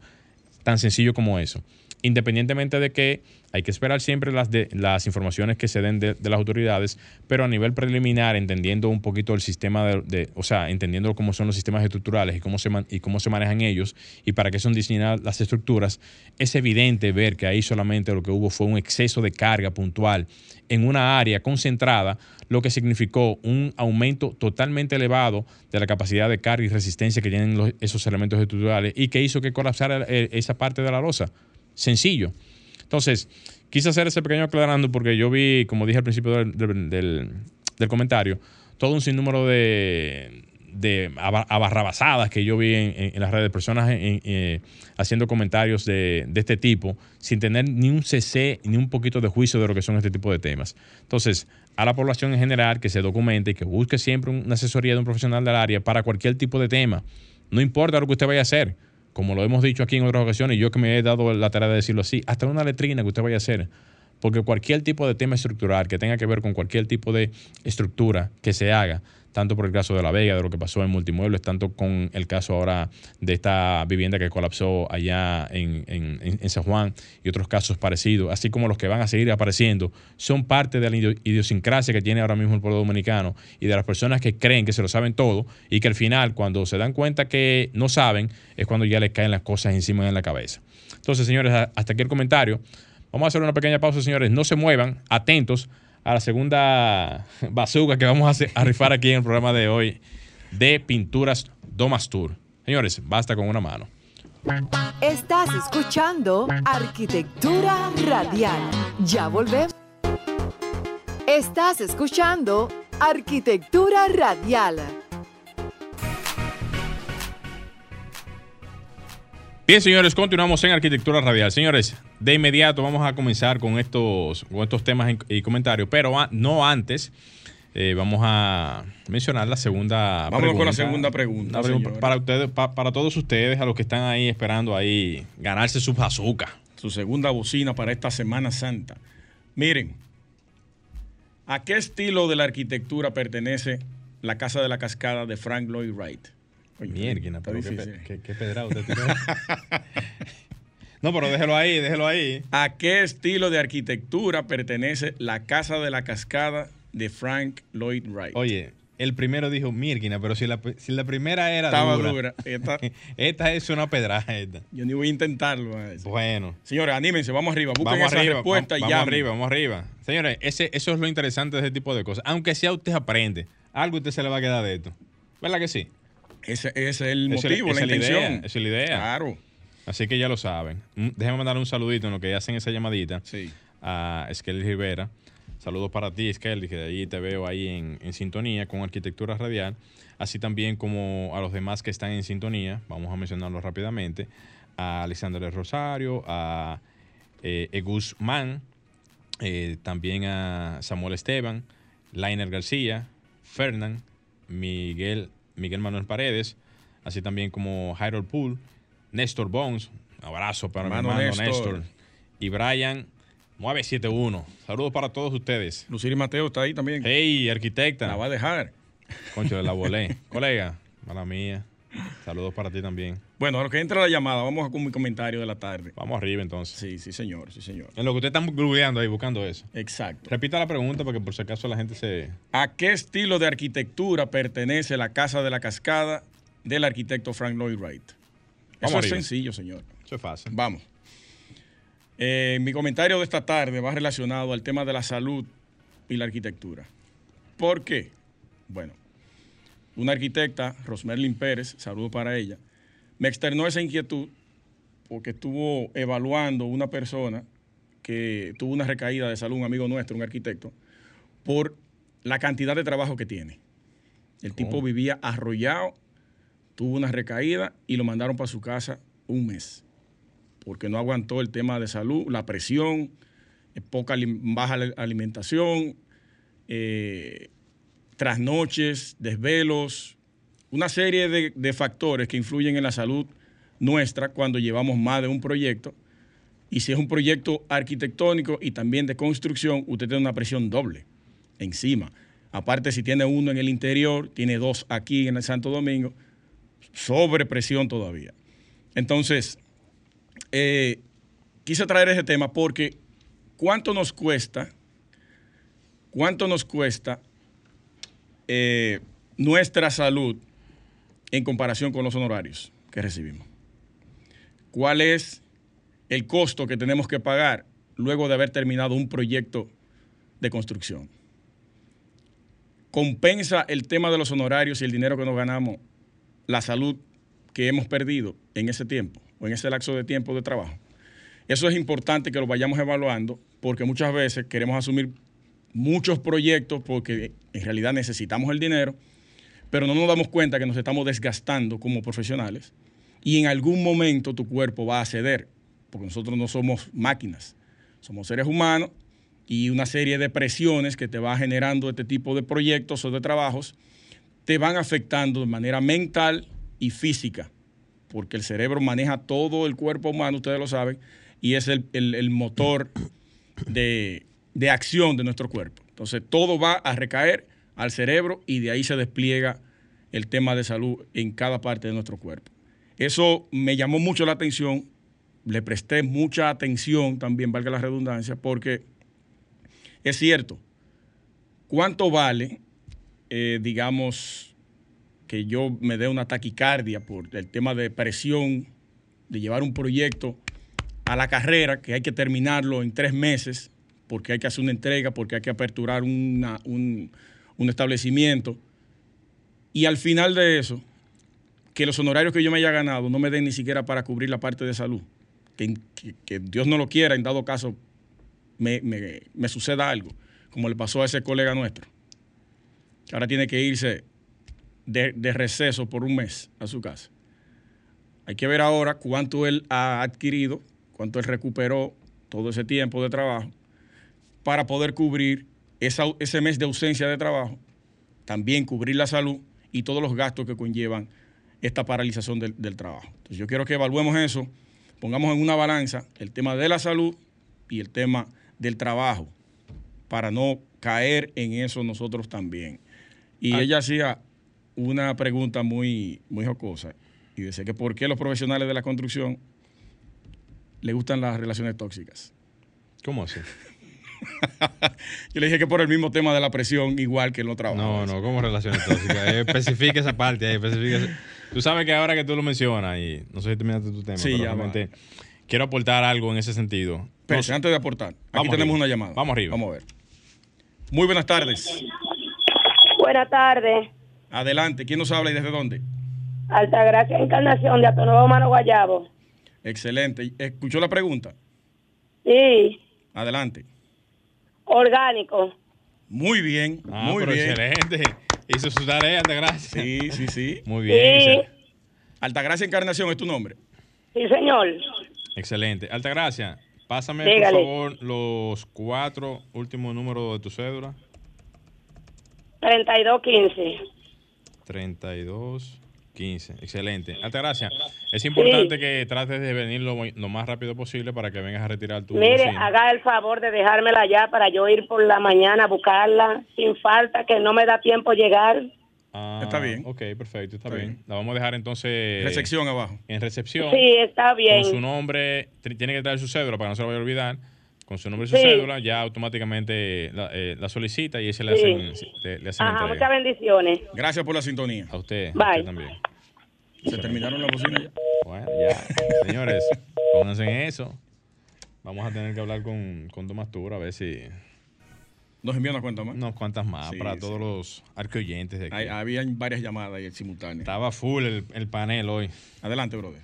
Tan sencillo como eso. Independientemente de que hay que esperar siempre las, de, las informaciones que se den de, las autoridades, pero a nivel preliminar, entendiendo un poquito el sistema, de, de- o sea, entendiendo cómo son los sistemas estructurales y cómo, se man- y cómo se manejan ellos y para qué son diseñadas las estructuras, es evidente ver que ahí solamente lo que hubo fue un exceso de carga puntual en una área concentrada, lo que significó un aumento totalmente elevado de la capacidad de carga y resistencia que tienen los- esos elementos estructurales y que hizo que colapsara esa parte de la losa. Sencillo. Entonces, quise hacer ese pequeño aclarando porque yo vi, como dije al principio del, del- comentario, todo un sinnúmero de, de aba- abarrabasadas que yo vi en, las redes, personas eh, haciendo comentarios de, de este tipo sin tener ni un CC ni un poquito de juicio de lo que son este tipo de temas. Entonces, a la población en general que se documente y que busque siempre una asesoría de un profesional del área para cualquier tipo de tema. No importa lo que usted vaya a hacer como lo hemos dicho aquí en otras ocasiones, y yo que me he dado la tarea de decirlo así, hasta una letrina que usted vaya a hacer. Porque cualquier tipo de tema estructural que tenga que ver con cualquier tipo de estructura que se haga, tanto por el caso de La Vega, de lo que pasó en Multimuebles, tanto con el caso ahora de esta vivienda que colapsó allá en, en- San Juan y otros casos parecidos, así como los que van a seguir apareciendo, son parte de la idio- idiosincrasia que tiene ahora mismo el pueblo dominicano y de las personas que creen que se lo saben todo y que al final, cuando se dan cuenta que no saben, es cuando ya les caen las cosas encima en la cabeza. Entonces, señores, hasta aquí el comentario. Vamos a hacer una pequeña pausa, señores. No se muevan, atentos a la segunda bazooka que vamos a, a rifar aquí en el programa de hoy de Pinturas Domas Tour. Señores, basta con una mano. Estás escuchando Arquitectura Radial. Ya volvemos. Estás escuchando Arquitectura Radial. Bien, señores, continuamos en Arquitectura Radial. Señores, de inmediato vamos a comenzar con estos, con estos temas y- comentarios, pero a- no antes. eh, vamos a mencionar la segunda Vámonos con la segunda pregunta, pregunta para ustedes, pa- para todos ustedes, a los que están ahí esperando ahí ganarse su bazooka. Su segunda bocina para esta Semana Santa. Miren, ¿a qué estilo de la arquitectura pertenece la Casa de la Cascada de Frank Lloyd Wright? Mierda, pero qué, pe- qué- qué pedrado usted tiró. No, pero déjelo ahí, déjelo ahí. ¿A qué estilo de arquitectura pertenece la Casa de la Cascada de Frank Lloyd Wright? Oye, el primero dijo Mirkina, pero si la, si la primera era Estaba dura, dura. Esta- esta es una pedrada. Esta. yo ni voy a intentarlo. a eso. Bueno. Señores, anímense, vamos arriba. Busquen Vamos esa arriba, respuesta vamos, y vamos arriba, vamos arriba. Señores, ese, eso es lo interesante de ese tipo de cosas. Aunque sea usted aprende, algo usted se le va a quedar de esto. ¿Verdad que sí? Ese, ese es el motivo, esa la intención. idea, esa es la idea. Claro. Así que ya lo saben. Mm, Déjenme mandar un saludito en lo que hacen esa llamadita Sí. a Skelly Rivera. Saludos para ti, Skelly, que de allí te veo ahí en, en sintonía con Arquitectura Radial. Así también como a los demás que están en sintonía, vamos a mencionarlos rápidamente. A Alexander Rosario, a eh, Egus Mann, eh, también a Samuel Esteban, Lainer García, Fernán, Miguel, Miguel Manuel Paredes, así también como Harold Poole, Néstor Bones, un abrazo para mi hermano Néstor. Néstor, y Brian 971. Saludos para todos ustedes. Luciri Mateo está ahí también. Hey, arquitecta. La va a dejar. Concho de la volé. Colega, mala mía. Saludos para ti también. Bueno, a lo que entra la llamada, vamos con mi comentario de la tarde. Vamos arriba entonces. Sí, sí, señor, sí, señor. En lo que ustedes están googleando ahí, buscando eso. Exacto. Repita la pregunta porque por si acaso la gente se... ¿A qué estilo de arquitectura pertenece la Casa de la Cascada del arquitecto Frank Lloyd Wright? Vamos Eso es sencillo, señor. Eso es fácil. Vamos. Eh, mi comentario de esta tarde va relacionado al tema de la salud y la arquitectura. ¿Por qué? Bueno, una arquitecta, Rosmerlin Pérez, saludo para ella, me externó esa inquietud porque estuvo evaluando una persona que tuvo una recaída de salud, un amigo nuestro, un arquitecto, por la cantidad de trabajo que tiene. El tipo vivía arrollado, tuvo una recaída y lo mandaron para su casa un mes, porque no aguantó el tema de salud, la presión, eh, poca baja ali- alimentación, eh, trasnoches, desvelos, una serie de, factores que influyen en la salud nuestra cuando llevamos más de un proyecto. Y si es un proyecto arquitectónico y también de construcción, usted tiene una presión doble encima. Aparte, si tiene uno en el interior, tiene dos aquí en el Santo Domingo, sobrepresión todavía. Entonces, eh, quise traer ese tema porque ¿cuánto nos cuesta? ¿Cuánto nos cuesta eh, nuestra salud en comparación con los honorarios que recibimos? ¿Cuál es el costo que tenemos que pagar luego de haber terminado un proyecto de construcción? ¿Compensa el tema de los honorarios y el dinero que nos ganamos la salud que hemos perdido en ese tiempo o en ese lapso de tiempo de trabajo? Eso es importante que lo vayamos evaluando porque muchas veces queremos asumir muchos proyectos porque en realidad necesitamos el dinero, pero no nos damos cuenta que nos estamos desgastando como profesionales y en algún momento tu cuerpo va a ceder, porque nosotros no somos máquinas, somos seres humanos y una serie de presiones que te va generando este tipo de proyectos o de trabajos te van afectando de manera mental y física, porque el cerebro maneja todo el cuerpo humano, ustedes lo saben, y es el, el- el motor de, de acción de nuestro cuerpo. Entonces todo va a recaer al cerebro y de ahí se despliega el tema de salud en cada parte de nuestro cuerpo. Eso me llamó mucho la atención, le presté mucha atención también, valga la redundancia, porque es cierto, ¿cuánto vale, eh, digamos, que yo me dé una taquicardia por el tema de presión, de llevar un proyecto a la carrera, que hay que terminarlo en tres meses, porque hay que hacer una entrega, porque hay que aperturar un, un establecimiento, y al final de eso, que los honorarios que yo me haya ganado no me den ni siquiera para cubrir la parte de salud, que Dios no lo quiera, en dado caso me, me- me suceda algo, como le pasó a ese colega nuestro, que ahora tiene que irse de, de receso por un mes a su casa. Hay que ver ahora cuánto él ha adquirido, cuánto él recuperó todo ese tiempo de trabajo para poder cubrir esa- ese mes de ausencia de trabajo, también cubrir la salud y todos los gastos que conllevan esta paralización del, del trabajo. Entonces yo quiero que evaluemos eso, pongamos en una balanza el tema de la salud y el tema del trabajo, para no caer en eso nosotros también. Y ella hacía una pregunta muy, muy jocosa y decía que por qué los profesionales de la construcción le gustan las relaciones tóxicas. ¿Cómo así? Yo le dije que por el mismo tema de la presión, igual que en los trabajos. No, no, ¿cómo relaciones tóxicas? Eh, especifica esa parte ahí, especifica esa- Tú sabes que ahora que tú lo mencionas, y no sé si terminaste tu tema, Sí, pero ya va. realmente quiero aportar algo en ese sentido. Pero No antes de aportar, aquí Vamos tenemos arriba. una llamada. Vamos arriba. Vamos a ver. Muy buenas tardes. Buenas tardes. Adelante. ¿Quién nos habla y desde dónde? Altagracia Encarnación de Atonuevo Mano Guayabo. Excelente. ¿Escuchó la pregunta? Sí, Adelante. Orgánico. Muy bien, Ah, muy pero bien. excelente. Hizo su tarea, gracias. Sí, sí, sí. Muy bien. Sí, Altagracia Encarnación es tu nombre. sí, señor. Excelente. Altagracia, pásame Dígale. por favor los cuatro últimos números de tu cédula. 3215. 32, 15. Excelente. Altagracia, es importante que trates de venir lo, lo más rápido posible para que vengas a retirar tu Mire, bocina. haga el favor de dejármela ya para yo ir por la mañana a buscarla sin falta, que no me da tiempo llegar. Ah, Está bien. Ok, perfecto, está, Está bien. bien. La vamos a dejar entonces Recepción abajo. en recepción. Sí, está bien. Con su nombre, tri- tiene que traer su cédula para que no se lo vaya a olvidar. Con su nombre y su Sí. cédula, ya automáticamente la, eh, la solicita y ese le Sí. hacen, le, le hacen Ajá, entrega. muchas bendiciones. Gracias por la sintonía. A usted, a Bye. usted también. Se terminaron las bocinas ya. Bueno, ya. Señores, pónganse en eso. Vamos a tener que hablar con, con Tomás Tour a ver si Nos envió una cuenta más. unos cuantas más Sí, para sí. todos los arqueoyentes de aquí. Hay- habían varias llamadas ahí simultáneas. Estaba full el, el panel hoy. Adelante, brother.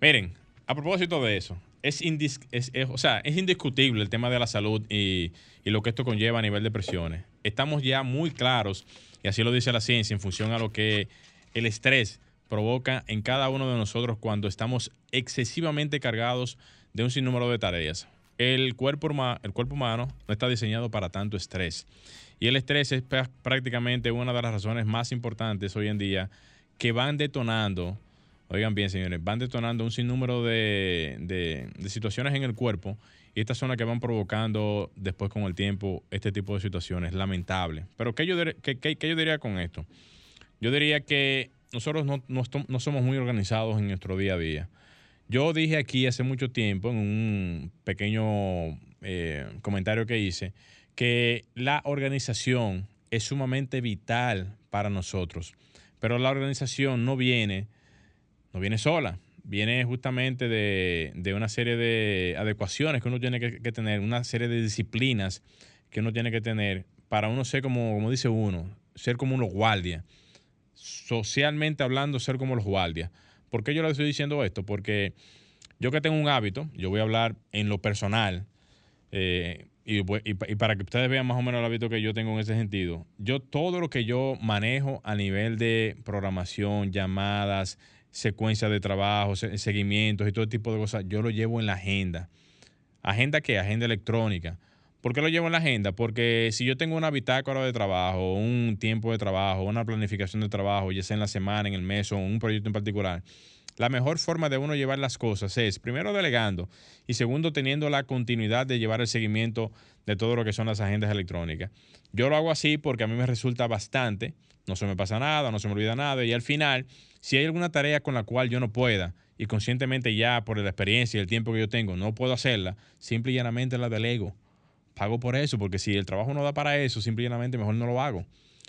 Miren, A propósito de eso, es, es- es- o sea, es indiscutible el tema de la salud y, y lo que esto conlleva a nivel de presiones. Estamos ya muy claros, y así lo dice la ciencia, en función a lo que el estrés provoca en cada uno de nosotros cuando estamos excesivamente cargados de un sinnúmero de tareas. El cuerpo, el cuerpo humano no está diseñado para tanto estrés. Y el estrés es prá- prácticamente una de las razones más importantes hoy en día que van detonando, oigan bien señores, van detonando un sinnúmero de, de- de situaciones en el cuerpo y estas son las que van provocando después con el tiempo este tipo de situaciones, lamentable. Pero ¿qué yo, qué- qué- qué yo diría con esto? Yo diría que nosotros no, no somos muy organizados en nuestro día a día. Yo dije aquí hace mucho tiempo, en un pequeño eh, comentario que hice, que la organización es sumamente vital para nosotros. Pero la organización no viene, no viene sola. Viene justamente de, de una serie de adecuaciones que uno tiene que, tener, una serie de disciplinas que uno tiene que tener para uno ser como, como dice uno, ser como unos guardias socialmente hablando, ser como los guardias. ¿Por qué yo le estoy diciendo esto? Porque yo que tengo un hábito, yo voy a hablar en lo personal, eh, y, y para que ustedes vean más o menos el hábito que yo tengo en ese sentido, yo todo lo que yo manejo a nivel de programación, llamadas, secuencia de trabajo, se- seguimientos y todo tipo de cosas, yo lo llevo en la agenda. ¿Agenda qué? Agenda electrónica. ¿Por qué lo llevo en la agenda? Porque si yo tengo una bitácora de trabajo, un tiempo de trabajo, una planificación de trabajo, ya sea en la semana, en el mes o un proyecto en particular, la mejor forma de uno llevar las cosas es, primero, delegando y segundo, teniendo la continuidad de llevar el seguimiento de todo lo que son las agendas electrónicas. Yo lo hago así porque a mí me resulta bastante, no se me pasa nada, no se me olvida nada y al final, si hay alguna tarea con la cual yo no pueda y conscientemente ya por la experiencia y el tiempo que yo tengo no puedo hacerla, simple y llanamente la delego pago por eso, porque si el trabajo no da para eso, simple y llanamente mejor no lo hago.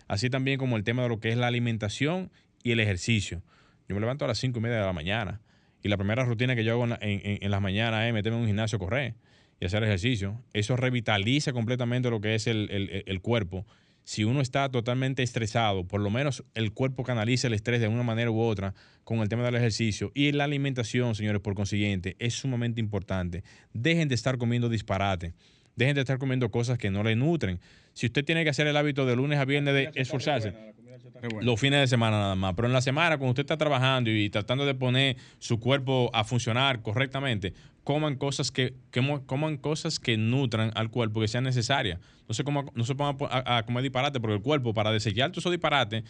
Así también como el tema de lo que es la alimentación y el ejercicio. Yo me levanto a las cinco y media de la mañana y la primera rutina que yo hago en, en- en- las mañanas es meterme en un gimnasio correr y hacer ejercicio. Eso revitaliza completamente lo que es el, el- el cuerpo. Si uno está totalmente estresado, por lo menos el cuerpo canaliza el estrés de una manera u otra con el tema del ejercicio. Y la alimentación, señores, por consiguiente, es sumamente importante. Dejen de estar comiendo disparate. Dejen de estar comiendo cosas que no le nutren. Si usted tiene que hacer el hábito de lunes a viernes de esforzarse, bueno. los fines de semana nada más. Pero en la semana, cuando usted está trabajando y tratando de poner su cuerpo a funcionar correctamente, coman cosas que, que coman cosas que nutran al cuerpo, que sean necesarias. No se, coma- no se pongan a, comer disparate, porque el cuerpo, para desellar todos esos disparates,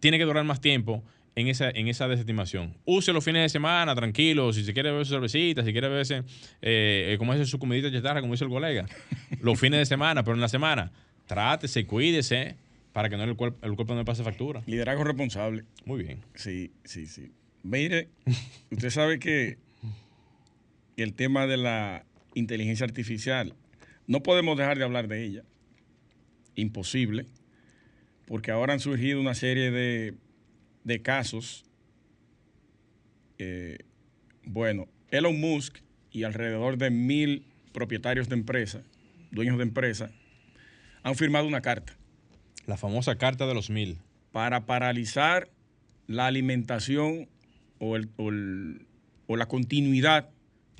tiene que durar más tiempo en esa, en esa desestimación. Use los fines de semana, tranquilo, si se quiere beber su cervecita, si quiere beberse, eh, eh, como dice su comidita chatarra, como dice el colega. los fines de semana, pero en la semana, trátese, cuídese, para que no el, cuerpo el cuerpo no le pase factura. Liderazgo responsable. Muy bien. Sí, sí, sí. Mire, usted sabe que el tema de la inteligencia artificial, no podemos dejar de hablar de ella. Imposible. Porque ahora han surgido una serie de, de casos. Eh, bueno, Elon Musk y alrededor de mil propietarios de empresas, dueños de empresas, han firmado una carta La famosa carta de los mil. para paralizar la alimentación o, el- o el- o la continuidad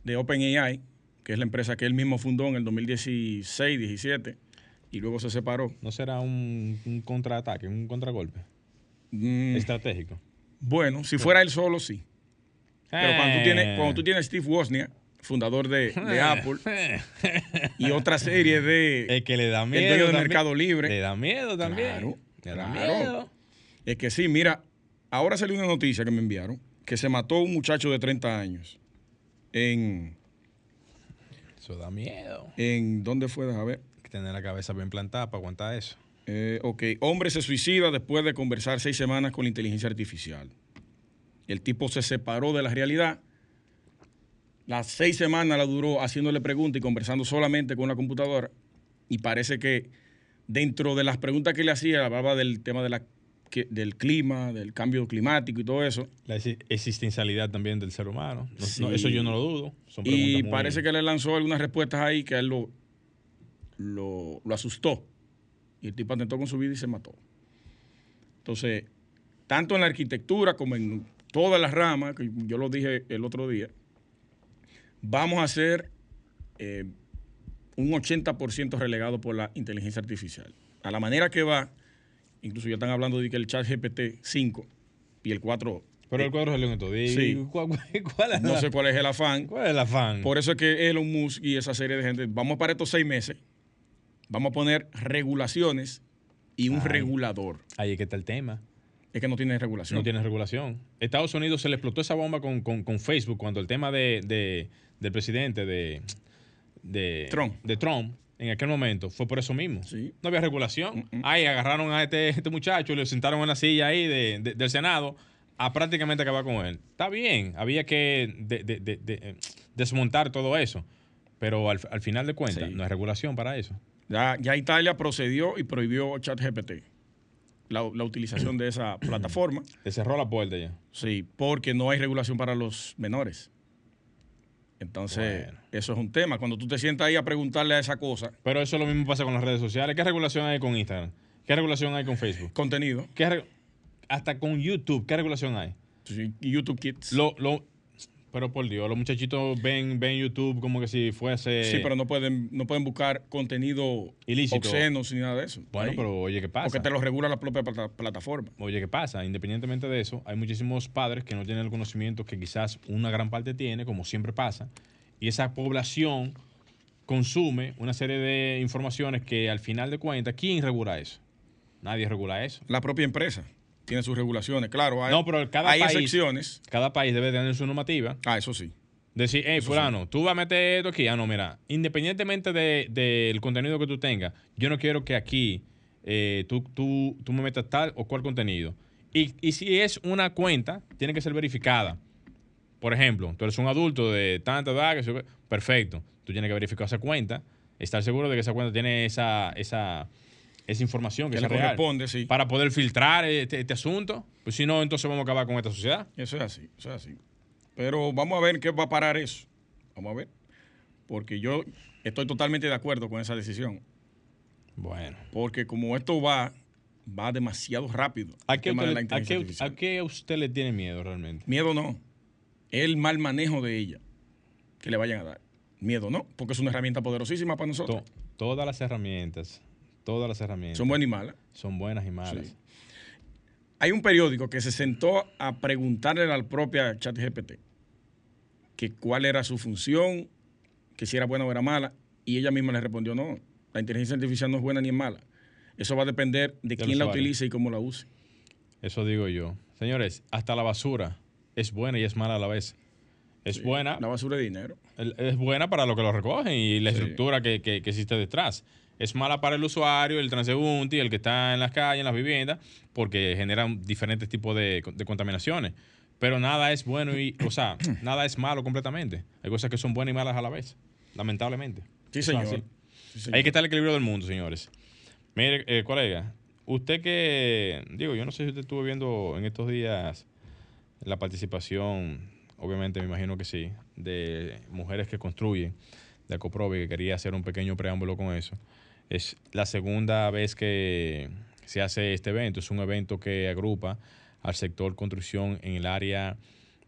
de OpenAI, que es la empresa que él mismo fundó en el 2016-17 y luego se separó. ¿No será un, un contraataque, un contragolpe Mm, estratégico? bueno, si fuera él solo, sí. Pero cuando tú tienes, cuando tú tienes Steve Wozniak, fundador de, de Apple, y otra serie de... Es que le da miedo. dueño del también. Mercado Libre. Le da miedo también. Claro, Le da claro. miedo. Es que sí, mira, ahora salió una noticia que me enviaron, que se mató un muchacho de 30 años en... Eso da miedo. en ¿Dónde fue? Déjame ver. Hay que tener la cabeza bien plantada para aguantar eso. Eh, ok, hombre se suicida después de conversar seis semanas con la inteligencia artificial. El tipo se separó de la realidad. Las seis semanas la duró haciéndole preguntas y conversando solamente con una computadora. Y parece que dentro de las preguntas que le hacía, hablaba del tema de la, que- del clima, del cambio climático y todo eso. La exi- existencialidad también del ser humano. No- Sí. no, eso yo no lo dudo. Son Y muy- parece que le lanzó algunas respuestas ahí que a él lo, lo, lo asustó. Y el tipo atentó con su vida y se mató. Entonces, tanto en la arquitectura como en todas las ramas, que yo lo dije el otro día, vamos a ser eh, un 80% relegado por la inteligencia artificial. A la manera que va, incluso ya están hablando de que el chat GPT 5 y el 4, Pero el cuadro salió en estos días. Sí. ¿Cuál, cuál es no la- sé cuál es el afán. cuál es el afán? Por eso es que Elon Musk y esa serie de gente, vamos para estos seis meses, vamos a poner regulaciones y un Ay. regulador. Ahí es que está el tema. Es que no tiene regulación. No tiene regulación. Estados Unidos se le explotó esa bomba con, con- con Facebook cuando el tema de, de- del presidente de, de Trump. de Trump en aquel momento fue por eso mismo. Sí. No había regulación. Mm, mm. Ahí agarraron a este, este muchacho y lo sentaron en la silla ahí de- de- del Senado a prácticamente acabar con él. Está bien, había que de- eh, desmontar todo eso. Pero al, al final de cuentas, Sí. no hay regulación para eso. Ya, ya Italia procedió y prohibió ChatGPT, la, la utilización de esa plataforma. Le cerró la puerta ya. Sí, porque no hay regulación para los menores. Entonces, Bueno. eso es un tema. Cuando tú te sientas ahí a preguntarle a esa cosa, Pero eso lo mismo pasa con las redes sociales. ¿Qué regulación hay con Instagram? ¿Qué regulación hay con Facebook? contenido, ¿Qué hasta con YouTube, ¿qué regulación hay? sí, YouTube Kids. Lo, lo, pero por Dios, los muchachitos ven, ven YouTube como que si fuese. sí, pero no pueden, no pueden buscar contenido Ilícito. obscenos ni nada de eso. Bueno, Ahí. pero oye, ¿qué pasa? Porque te lo regula la propia plata- plataforma. Oye, ¿qué pasa? Independientemente de eso, hay muchísimos padres que no tienen el conocimiento que quizás una gran parte tiene, como siempre pasa, y esa población consume una serie de informaciones que al final de cuentas, ¿quién regula eso? Nadie regula eso. La propia empresa tiene sus regulaciones. Claro, hay, No, pero cada hay país- excepciones. Cada país debe tener su normativa. Ah, eso sí. Decir, hey, Eso fulano, tú vas a meter esto aquí. Ah, no, mira, independientemente de- del contenido que tú tengas, yo no quiero que aquí eh, tú, tú, tú me metas tal o cual contenido. Y, y si es una cuenta, tiene que ser verificada. Por ejemplo, tú eres un adulto de tanta edad, perfecto. Tú tienes que verificar esa cuenta, estar seguro de que esa cuenta tiene esa, esa, esa información que, Que sea le real, corresponde, sí. Para poder filtrar este, este asunto. Pues si no, entonces vamos a acabar con esta sociedad. Eso es así, eso es así. Pero vamos a ver qué va a parar eso. Vamos a ver. Porque yo estoy totalmente de acuerdo con esa decisión. Bueno. Porque como esto va, va demasiado rápido. ¿A qué, usted, de a, qué, a qué usted le tiene miedo realmente? Miedo no. El mal manejo de ella que le vayan a dar. Miedo no, porque es una herramienta poderosísima para nosotros. To- todas las herramientas, todas las herramientas Son buenas y malas. son buenas y malas. Sí. Hay un periódico que se sentó a preguntarle al propia ChatGPT que cuál era su función, que si era buena o era mala, y ella misma le respondió, no, la inteligencia artificial no es buena ni es mala. Eso va a depender de quién la utilice y cómo la use. Eso digo yo. Señores, hasta la basura es buena y es mala a la vez. Es Sí, buena, La basura de dinero. es buena para lo que lo recogen y la Sí. estructura que, que- que existe detrás. Es mala para el usuario, el transeúnte y el que está en las calles, en las viviendas, porque generan diferentes tipos de, de contaminaciones. Pero nada es bueno y, o sea, nada es malo completamente. Hay cosas que son buenas y malas a la vez, lamentablemente. Sí, señor. Hay que estar el equilibrio del mundo, señores. Mire, eh, colega, usted que, digo, yo no sé si usted estuvo viendo en estos días la participación, obviamente me imagino que sí, de mujeres que construyen, de Acoprobe, que quería hacer un pequeño preámbulo con eso. Es la segunda vez que se hace este evento, es un evento que agrupa al sector construcción en el área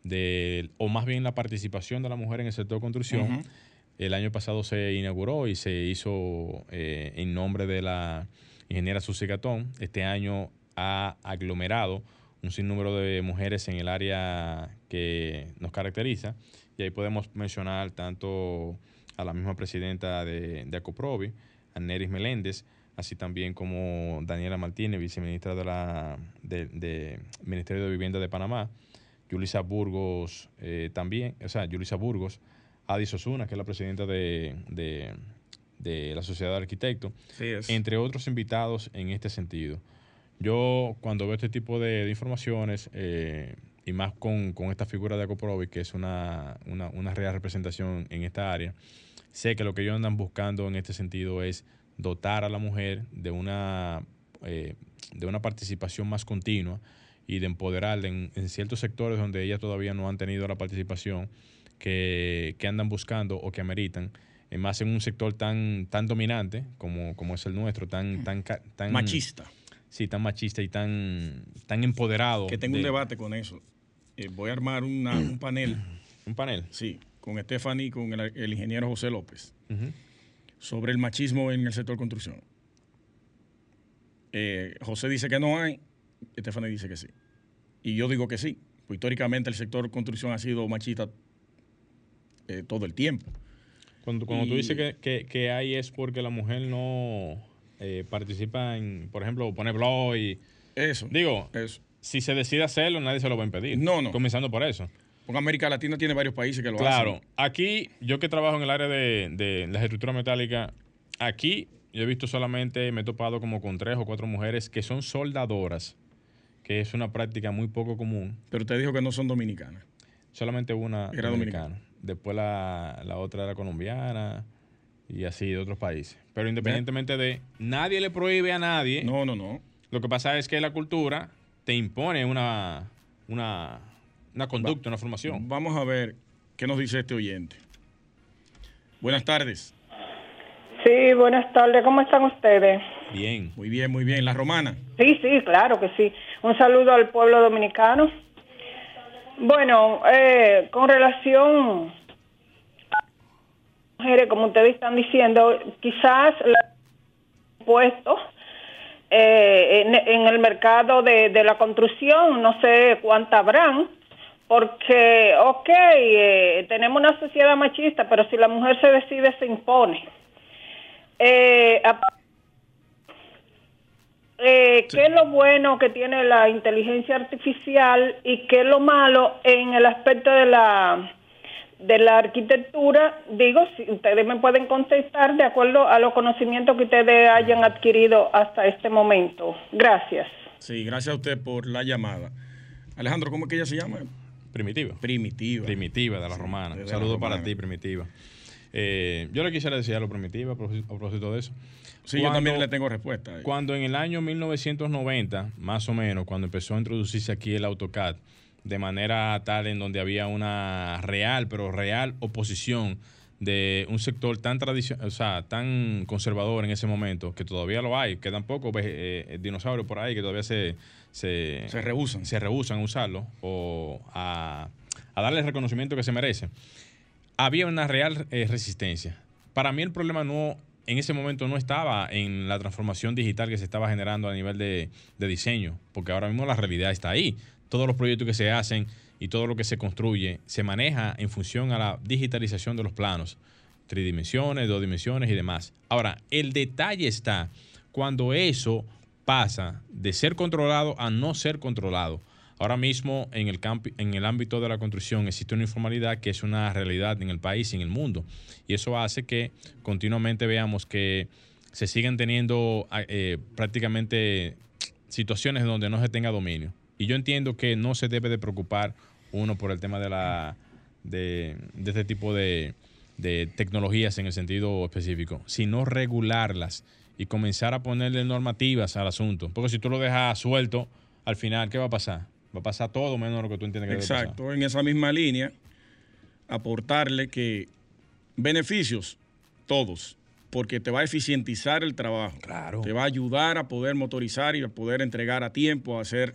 de, o más bien la participación de la mujer en el sector construcción. El año pasado se inauguró y se hizo eh, en nombre de la ingeniera Susi Gatón. Este año ha aglomerado un sinnúmero de mujeres en el área que nos caracteriza. Y ahí podemos mencionar tanto a la misma presidenta de, de Acoprovi, a Neris Meléndez, así también como Daniela Martínez, viceministra de la de, de Ministerio de Vivienda de Panamá, Yulisa Burgos eh, también, o sea, Yulisa Burgos, Adis Osuna, que es la presidenta de, de- de la Sociedad de Arquitectos, Sí, entre otros invitados en este sentido. Yo cuando veo este tipo de, de informaciones, eh, y más con, con esta figura de Acoprovi, que es una, una, una real representación en esta área, sé que lo que ellos andan buscando en este sentido es dotar a la mujer de una, eh, de una participación más continua y de empoderarla en, en ciertos sectores donde ellas todavía no han tenido la participación que, que andan buscando o que ameritan, más en un sector tan, tan dominante como, como es el nuestro, tan, tan, ca- tan Machista. Sí, tan machista y tan, tan empoderado. Que tengo un de- debate con eso. Eh, voy a armar una- un panel, Un panel. sí, con Stephanie y con el, el ingeniero José López sobre el machismo en el sector construcción. Eh, José dice que no hay, Stephanie dice que sí. Y yo digo que sí, pues históricamente el sector construcción ha sido machista eh, todo el tiempo. Cuando, cuando tú dices que, que- que hay es porque la mujer no eh, participa en, por ejemplo, poner blog y... Eso. Digo, Eso. si se decide hacerlo, nadie se lo va a impedir. No, no. Comenzando por eso. Porque América Latina tiene varios países que lo Claro, hacen. aquí yo que trabajo en el área de, de las estructuras metálicas, aquí yo he visto solamente, me he topado como con tres o cuatro mujeres que son soldadoras, que es una práctica muy poco común. Pero usted dijo que no son dominicanas. Solamente una Era dominicana. Después la, la otra era colombiana y así de otros países. Pero independientemente de, nadie le prohíbe a nadie. No, no, no. Lo que pasa es que la cultura te impone una, una, una conducta, una formación. Vamos a ver qué nos dice este oyente. Buenas tardes. Sí, buenas tardes. ¿Cómo están ustedes? Bien. Muy bien, muy bien. La romana. Sí, sí, claro que sí. Un saludo al pueblo dominicano. Bueno, eh, con relación a mujeres, como ustedes están diciendo, quizás la puesto eh, en, en el mercado de, de la construcción, no sé cuántas habrán, porque, ok, eh, tenemos una sociedad machista, pero si la mujer se decide, se impone. Eh, eh, ¿Qué es lo bueno que tiene la inteligencia artificial y qué es lo malo en el aspecto de la de la arquitectura? Digo, si ustedes me pueden contestar de acuerdo a los conocimientos que ustedes hayan adquirido hasta este momento. Gracias. Sí, gracias a usted por la llamada. Alejandro, ¿cómo es que ella se llama? Primitiva. Primitiva. Primitiva de la romana. Un saludo romana. para ti, Primitiva. Eh, yo le quisiera decir a lo Primitiva a propósito de eso. Sí, yo también le tengo respuesta. ahí. Cuando en el año 1990, más o menos, cuando empezó a introducirse aquí el AutoCAD, de manera tal en donde había una real, pero real oposición de un sector tan tradicional, o sea, tan conservador en ese momento, que todavía lo hay, quedan pocos eh, dinosaurios por ahí que todavía se, se, Se rehusan. se rehusan a usarlo o a, a darle el reconocimiento que se merece había una real eh, resistencia. Para mí el problema no en ese momento no estaba en la transformación digital que se estaba generando a nivel de, de diseño, porque ahora mismo la realidad está ahí. Todos los proyectos que se hacen y todo lo que se construye se maneja en función a la digitalización de los planos, tridimensiones, dos dimensiones y demás. Ahora, el detalle está cuando eso pasa de ser controlado a no ser controlado. Ahora mismo en el, en el ámbito de la construcción existe una informalidad que es una realidad en el país y en el mundo. Y eso hace que continuamente veamos que se sigan teniendo ah, eh, prácticamente situaciones donde no se tenga dominio. Y yo entiendo que no se debe de preocupar uno por el tema de la de, este tipo de tecnologías en el sentido específico, sino regularlas y comenzar a ponerle normativas al asunto. Porque si tú lo dejas suelto, al final, ¿qué va a pasar? Va a pasar todo menos lo que tú entiendes que debe pasar. Exacto, en esa misma línea, aportarle que beneficios, todos, porque te va a eficientizar el trabajo. Claro. Te va a ayudar a poder motorizar y a poder entregar a tiempo, a hacer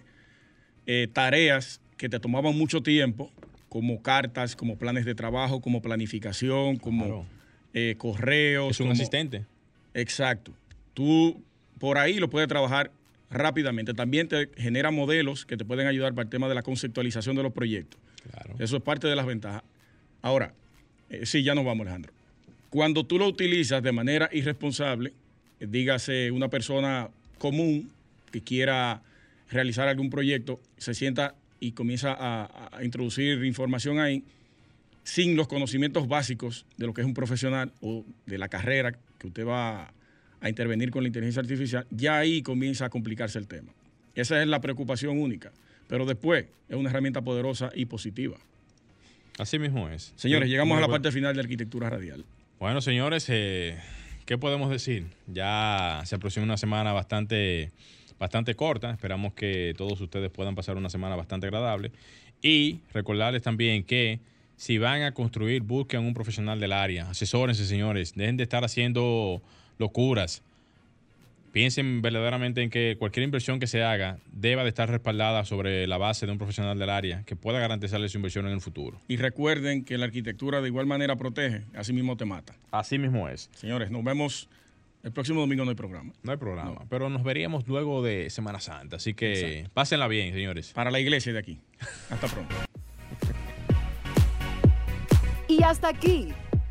eh, tareas que te tomaban mucho tiempo, como cartas, como planes de trabajo, como planificación, como Claro. eh, correos. Es un como- asistente. Exacto. Tú por ahí lo puedes trabajar rápidamente. También te genera modelos que te pueden ayudar para el tema de la conceptualización de los proyectos. Claro. Eso es parte de las ventajas. Ahora, eh, sí, ya nos vamos, Alejandro. Cuando tú lo utilizas de manera irresponsable, eh, dígase una persona común que quiera realizar algún proyecto, se sienta y comienza a, a introducir información ahí sin los conocimientos básicos de lo que es un profesional o de la carrera que usted va a intervenir con la inteligencia artificial, ya ahí comienza a complicarse el tema. Esa es la preocupación única. Pero después es una herramienta poderosa y positiva. Así mismo es. Señores, llegamos a la parte final de arquitectura radial. Bueno, señores, eh, ¿qué podemos decir? Ya se aproxima una semana bastante, bastante corta. Esperamos que todos ustedes puedan pasar una semana bastante agradable. Y recordarles también que si van a construir, busquen un profesional del área. Asesórense, señores. Dejen de estar haciendo locuras. piensen verdaderamente en que cualquier inversión que se haga deba de estar respaldada sobre la base de un profesional del área que pueda garantizarle su inversión en el futuro. Y recuerden que la arquitectura de igual manera protege, así mismo te mata. Así mismo es. Señores, nos vemos el próximo domingo, no hay programa. No hay programa, pero nos veríamos luego de Semana Santa, así que pásenla bien, señores. Para la iglesia de aquí. Hasta pronto. Y hasta aquí,